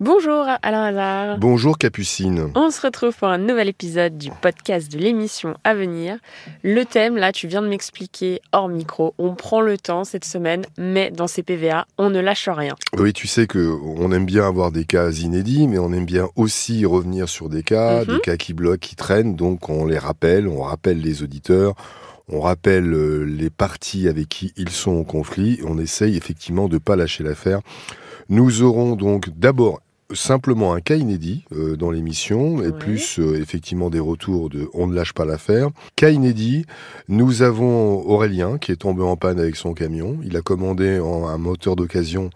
Bonjour Alain Hazard. Bonjour Capucine. On se retrouve pour un nouvel épisode du podcast de l'émission à venir. Le thème, là, tu viens de m'expliquer hors micro. On prend le temps cette semaine, mais dans ces PVA, on ne lâche rien. Oui, tu sais que on aime bien avoir des cas inédits, mais on aime bien aussi revenir sur des cas, Mhm. des cas qui bloquent, qui traînent. Donc on les rappelle, on rappelle les auditeurs. On rappelle euh, les parties avec qui ils sont en conflit. On essaye effectivement de ne pas lâcher l'affaire. Nous aurons donc d'abord simplement un cas inédit euh, dans l'émission et plus euh, effectivement des retours de on ne lâche pas l'affaire. Cas inédit, nous avons Aurélien qui est tombé en panne avec son camion. Il a commandé en- un moteur d'occasion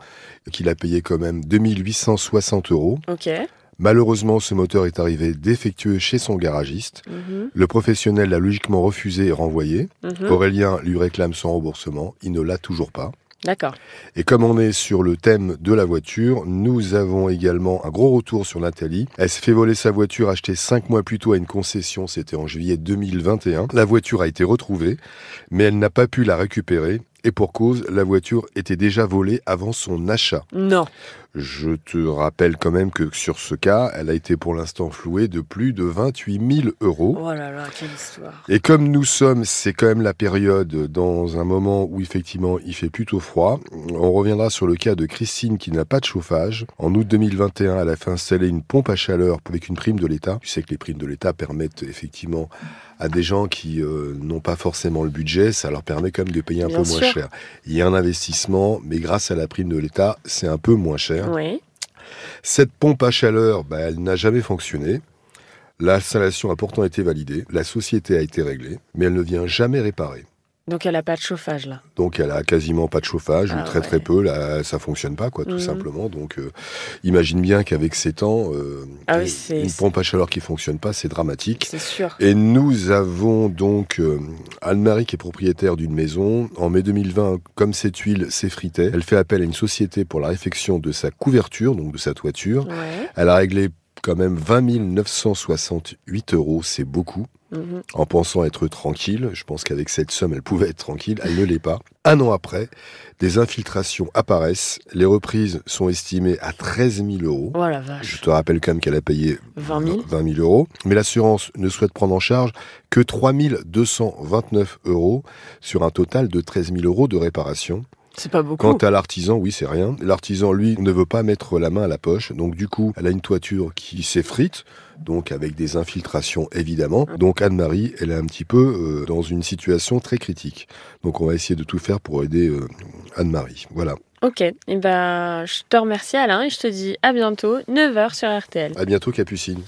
qu'il a payé quand même 2860 euros. Ok. Malheureusement, ce moteur est arrivé défectueux chez son garagiste. Mhm, Le professionnel l'a logiquement refusé et renvoyé. mhm. Aurélien lui réclame son remboursement. Il ne l'a toujours pas. D'accord. Et comme on est sur le thème de la voiture, nous avons également un gros retour sur Nathalie. Elle s'est fait voler sa voiture achetée cinq mois plus tôt à une concession, c'était en juillet 2021. La voiture a été retrouvée, mais elle n'a pas pu la récupérer. Et pour cause, la voiture était déjà volée avant son achat. Non. Je te rappelle quand même que sur ce cas, elle a été pour l'instant flouée de plus de 28 000 euros. Oh là là, quelle histoire. Et comme nous sommes, c'est quand même la période dans un moment où effectivement il fait plutôt froid. On reviendra sur le cas de Christine qui n'a pas de chauffage. En août 2021, elle a fait installer une pompe à chaleur avec une prime de l'État. Tu sais que les primes de l'État permettent effectivement à des gens qui euh, n'ont pas forcément le budget, ça leur permet quand même de payer un Bien peu moins cher. Il y a un investissement, mais grâce à la prime de l'État, c'est un peu moins cher. Oui. Cette pompe à chaleur, bah, elle n'a jamais fonctionné. L'installation a pourtant été validée, la société a été réglée, mais elle ne vient jamais réparer. Donc elle a pas de chauffage là. Donc elle a quasiment pas de chauffage, Ah ou très très ouais. peu, là, ça fonctionne pas quoi, tout Mhm. simplement. Donc euh, imagine bien qu'avec ces temps, euh, Ah oui, une- pompe à chaleur qui fonctionne pas, c'est dramatique. C'est sûr. Et nous avons donc euh, Anne-Marie qui est propriétaire d'une maison. En mai 2020, comme cette huile s'effritait, elle fait appel à une société pour la réfection de sa couverture, donc de sa toiture. Ouais. Elle a réglé quand même 20 968 euros, c'est beaucoup. Mhm. En pensant être tranquille, je pense qu'avec cette somme, elle pouvait être tranquille, elle ne l'est pas. Un an après, des infiltrations apparaissent, les reprises sont estimées à 13 000 euros. Oh la Je te rappelle quand même qu'elle a payé 20 000. 20 000 euros, mais l'assurance ne souhaite prendre en charge que 3 229 euros sur un total de 13 000 euros de réparation. C'est pas beaucoup. Quant à l'artisan, oui, c'est rien. L'artisan, lui, ne veut pas mettre la main à la poche. Donc, du coup, elle a une toiture qui s'effrite, donc avec des infiltrations, évidemment. Donc, Anne-Marie, elle est un petit peu euh, dans une situation très critique. Donc, on va essayer de tout faire pour aider euh, Anne-Marie. Voilà. Ok. Et ben, je te remercie Alain et je te dis à bientôt, 9h sur RTL. À bientôt, Capucine.